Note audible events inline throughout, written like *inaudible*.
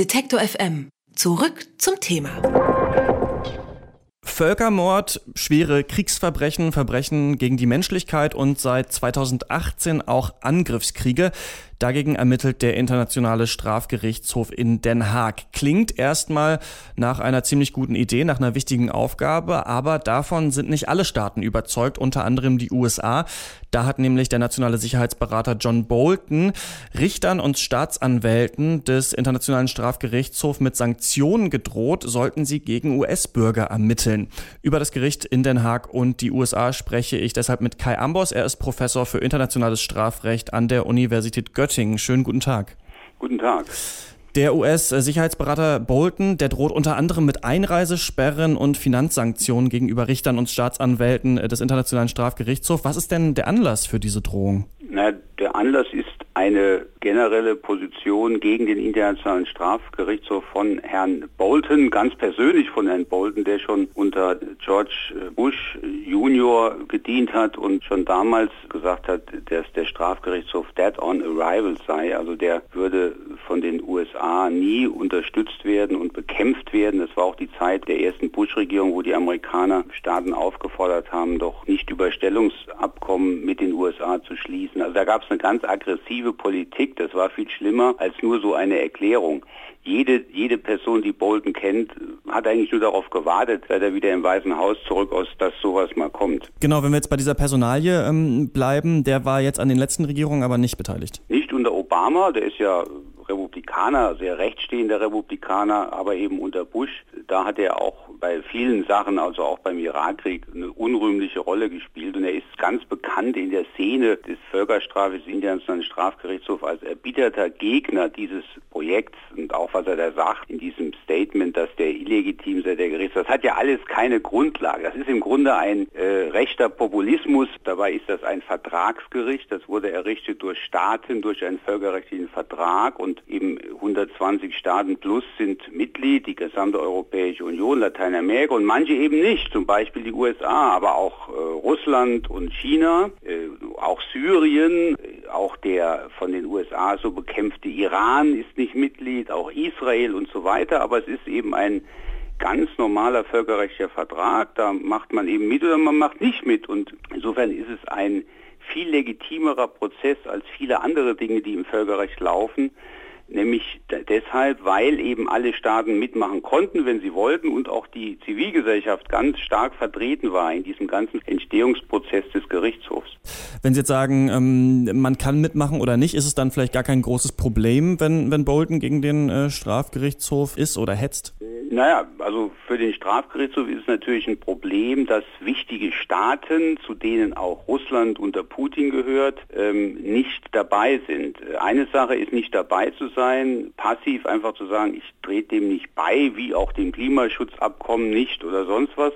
Detektor FM. Zurück zum Thema. Völkermord, schwere Kriegsverbrechen, Verbrechen gegen die Menschlichkeit und seit 2018 auch Angriffskriege. Dagegen ermittelt der Internationale Strafgerichtshof in Den Haag. Klingt erstmal nach einer ziemlich guten Idee, nach einer wichtigen Aufgabe, aber davon sind nicht alle Staaten überzeugt, unter anderem die USA. Da hat nämlich der nationale Sicherheitsberater John Bolton Richtern und Staatsanwälten des Internationalen Strafgerichtshofs mit Sanktionen gedroht, sollten sie gegen US-Bürger ermitteln. Über das Gericht in Den Haag und die USA spreche ich deshalb mit Kai Ambos. Er ist Professor für internationales Strafrecht an der Universität Göttingen. Göttingen. Schönen guten Tag. Guten Tag. Der US-Sicherheitsberater Bolton, der droht unter anderem mit Einreisesperren und Finanzsanktionen gegenüber Richtern und Staatsanwälten des Internationalen Strafgerichtshofs. Was ist denn der Anlass für diese Drohung? Na, der Anlass ist eine generelle Position gegen den Internationalen Strafgerichtshof von Herrn Bolton, ganz persönlich von Herrn Bolton, der schon unter George Bush Junior gedient hat und schon damals gesagt hat, dass der Strafgerichtshof dead on arrival sei. Also der würde von den USA nie unterstützt werden und bekämpft werden. Das war auch die Zeit der ersten Bush-Regierung, wo die Amerikaner Staaten aufgefordert haben, doch nicht Überstellungsabkommen mit den USA zu schließen. Also da gab es eine ganz aggressive Politik. Das war viel schlimmer als nur so eine Erklärung. Jede, jede Person, die Bolton kennt, hat eigentlich nur darauf gewartet, seit er wieder im Weißen Haus zurück aus, dass sowas mal kommt. Genau, wenn wir jetzt bei dieser Personalie ähm, bleiben, der war jetzt an den letzten Regierungen aber nicht beteiligt. Nicht unter Obama, der ist ja Republikaner, sehr rechtsstehender Republikaner, aber eben unter Bush, da hat er auch bei vielen Sachen, also auch beim Irakkrieg, eine unrühmliche Rolle gespielt. Und er ist ganz bekannt in der Szene des Völkerstrafes Internationalen Strafgerichtshofs als erbitterter Gegner dieses Projekts und auch was er da sagt in diesem Statement, dass der illegitim sei, der Gerichtshof. Das hat ja alles keine Grundlage. Das ist im Grunde ein äh, rechter Populismus. Dabei ist das ein Vertragsgericht. Das wurde errichtet durch Staaten, durch einen völkerrechtlichen Vertrag und eben 120 Staaten plus sind Mitglied, die gesamte Europäische Union, Latein Lateinamerika und manche eben nicht, zum Beispiel die USA, aber auch äh, Russland und China, äh, auch Syrien, auch der von den USA so bekämpfte Iran ist nicht Mitglied, auch Israel und so weiter, aber es ist eben ein ganz normaler völkerrechtlicher Vertrag, da macht man eben mit oder man macht nicht mit. Und insofern ist es ein viel legitimerer Prozess als viele andere Dinge, die im Völkerrecht laufen nämlich deshalb, weil eben alle Staaten mitmachen konnten, wenn sie wollten und auch die Zivilgesellschaft ganz stark vertreten war in diesem ganzen Entstehungsprozess des Gerichtshofs. Wenn Sie jetzt sagen, ähm, man kann mitmachen oder nicht, ist es dann vielleicht gar kein großes Problem, wenn, wenn Bolton gegen den äh, Strafgerichtshof ist oder hetzt? Naja, also für den Strafgerichtshof ist es natürlich ein Problem, dass wichtige Staaten, zu denen auch Russland unter Putin gehört, ähm, nicht dabei sind. Eine Sache ist nicht dabei zu sein, passiv einfach zu sagen, ich trete dem nicht bei, wie auch dem Klimaschutzabkommen nicht oder sonst was.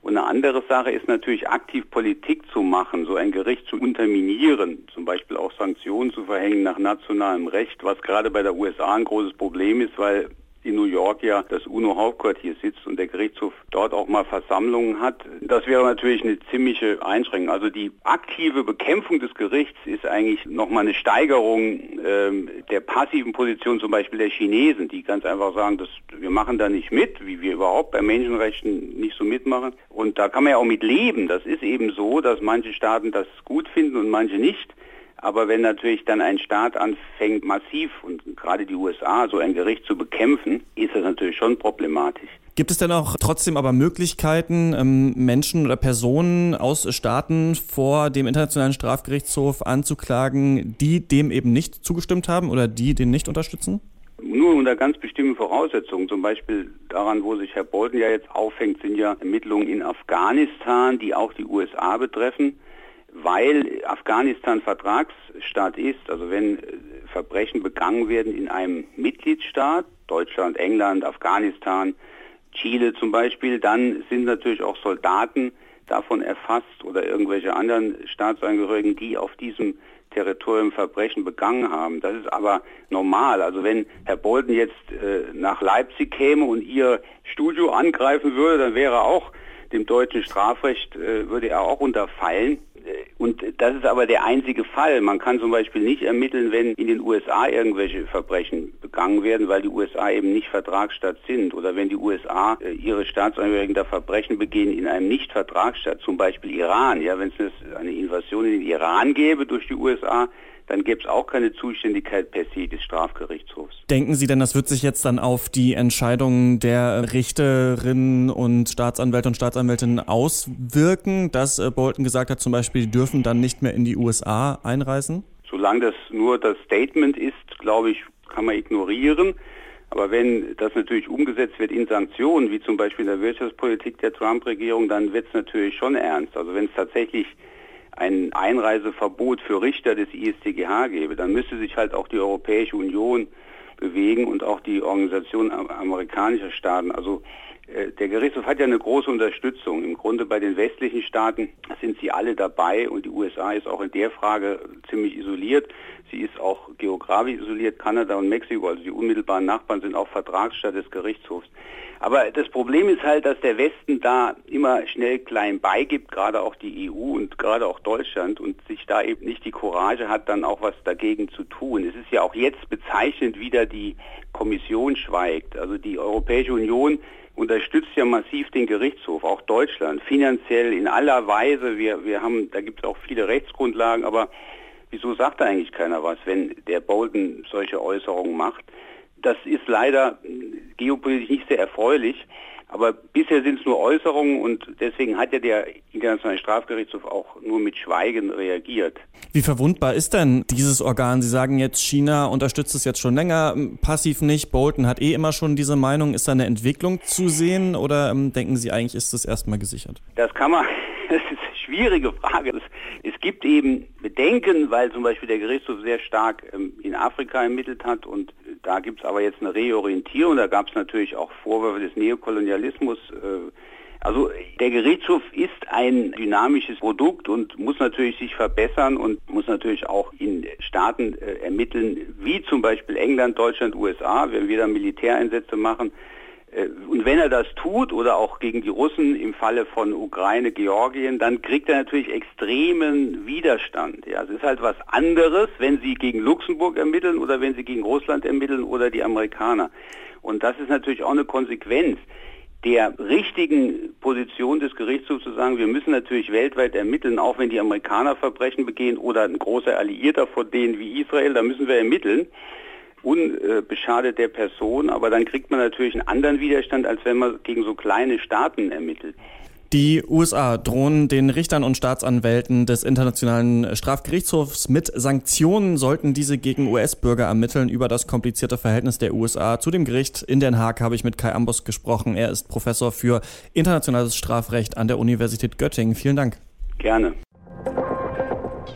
Und eine andere Sache ist natürlich aktiv Politik zu machen, so ein Gericht zu unterminieren, zum Beispiel auch Sanktionen zu verhängen nach nationalem Recht, was gerade bei der USA ein großes Problem ist, weil in New York ja das UNO-Hauptquartier sitzt und der Gerichtshof dort auch mal Versammlungen hat. Das wäre natürlich eine ziemliche Einschränkung. Also die aktive Bekämpfung des Gerichts ist eigentlich nochmal eine Steigerung ähm, der passiven Position zum Beispiel der Chinesen, die ganz einfach sagen, dass wir machen da nicht mit, wie wir überhaupt bei Menschenrechten nicht so mitmachen. Und da kann man ja auch mit leben. Das ist eben so, dass manche Staaten das gut finden und manche nicht. Aber wenn natürlich dann ein Staat anfängt, massiv und gerade die USA so ein Gericht zu bekämpfen, ist das natürlich schon problematisch. Gibt es denn auch trotzdem aber Möglichkeiten, ähm, Menschen oder Personen aus Staaten vor dem Internationalen Strafgerichtshof anzuklagen, die dem eben nicht zugestimmt haben oder die den nicht unterstützen? Nur unter ganz bestimmten Voraussetzungen. Zum Beispiel daran, wo sich Herr Bolton ja jetzt aufhängt, sind ja Ermittlungen in Afghanistan, die auch die USA betreffen weil Afghanistan Vertragsstaat ist, also wenn äh, Verbrechen begangen werden in einem Mitgliedstaat, Deutschland, England, Afghanistan, Chile zum Beispiel, dann sind natürlich auch Soldaten davon erfasst oder irgendwelche anderen Staatsangehörigen, die auf diesem Territorium Verbrechen begangen haben. Das ist aber normal. Also wenn Herr Bolton jetzt äh, nach Leipzig käme und ihr Studio angreifen würde, dann wäre auch dem deutschen Strafrecht äh, würde er auch unterfallen. Und das ist aber der einzige Fall. Man kann zum Beispiel nicht ermitteln, wenn in den USA irgendwelche Verbrechen begangen werden, weil die USA eben nicht Vertragsstaat sind. Oder wenn die USA äh, ihre Staatsangehörigen da Verbrechen begehen in einem Nicht-Vertragsstaat, zum Beispiel Iran. Ja, wenn es eine Invasion in den Iran gäbe durch die USA, dann gäbe es auch keine Zuständigkeit per se des Strafgerichtshofs. Denken Sie denn, das wird sich jetzt dann auf die Entscheidungen der Richterinnen und Staatsanwälte und Staatsanwältinnen auswirken, dass äh, Bolton gesagt hat, zum Beispiel, die dürfen dann nicht mehr in die USA einreisen? Solange das nur das Statement ist, glaube ich, kann man ignorieren. Aber wenn das natürlich umgesetzt wird in Sanktionen, wie zum Beispiel in der Wirtschaftspolitik der Trump-Regierung, dann wird es natürlich schon ernst. Also wenn es tatsächlich ein Einreiseverbot für Richter des ISTGH gäbe, dann müsste sich halt auch die Europäische Union bewegen und auch die Organisation amerikanischer Staaten. Also äh, der Gerichtshof hat ja eine große Unterstützung. Im Grunde bei den westlichen Staaten sind sie alle dabei und die USA ist auch in der Frage ziemlich isoliert. Sie ist auch geografisch isoliert. Kanada und Mexiko, also die unmittelbaren Nachbarn, sind auch Vertragsstaat des Gerichtshofs. Aber das Problem ist halt, dass der Westen da immer schnell klein beigibt, gerade auch die EU und gerade auch Deutschland und sich da eben nicht die Courage hat, dann auch was dagegen zu tun. Es ist ja auch jetzt bezeichnend, wieder die Kommission schweigt. Also die Europäische Union unterstützt ja massiv den Gerichtshof, auch Deutschland, finanziell in aller Weise. Wir, wir haben, da gibt es auch viele Rechtsgrundlagen, aber wieso sagt da eigentlich keiner was, wenn der Bolton solche Äußerungen macht? Das ist leider geopolitisch nicht sehr erfreulich. Aber bisher sind es nur Äußerungen und deswegen hat ja der Internationale Strafgerichtshof auch nur mit Schweigen reagiert. Wie verwundbar ist denn dieses Organ? Sie sagen jetzt, China unterstützt es jetzt schon länger, passiv nicht. Bolton hat eh immer schon diese Meinung. Ist da eine Entwicklung zu sehen oder ähm, denken Sie eigentlich, ist das erstmal gesichert? Das kann man, *laughs* das ist eine schwierige Frage. Es gibt eben Bedenken, weil zum Beispiel der Gerichtshof sehr stark ähm, in Afrika ermittelt hat und da gibt es aber jetzt eine Reorientierung. Da gab es natürlich auch Vorwürfe des Neokolonialismus. Äh, also der Gerichtshof ist ein dynamisches Produkt und muss natürlich sich verbessern und muss natürlich auch in Staaten äh, ermitteln, wie zum Beispiel England, Deutschland, USA, wenn wir da Militäreinsätze machen, und wenn er das tut oder auch gegen die Russen im Falle von Ukraine, Georgien, dann kriegt er natürlich extremen Widerstand. Ja, es ist halt was anderes, wenn sie gegen Luxemburg ermitteln oder wenn sie gegen Russland ermitteln oder die Amerikaner. Und das ist natürlich auch eine Konsequenz der richtigen Position des Gerichtshofs zu sagen, wir müssen natürlich weltweit ermitteln, auch wenn die Amerikaner Verbrechen begehen oder ein großer Alliierter von denen wie Israel, da müssen wir ermitteln unbeschadet der Person, aber dann kriegt man natürlich einen anderen Widerstand, als wenn man gegen so kleine Staaten ermittelt. Die USA drohen den Richtern und Staatsanwälten des Internationalen Strafgerichtshofs mit Sanktionen, sollten diese gegen US-Bürger ermitteln. Über das komplizierte Verhältnis der USA zu dem Gericht in Den Haag habe ich mit Kai Ambos gesprochen. Er ist Professor für internationales Strafrecht an der Universität Göttingen. Vielen Dank. Gerne.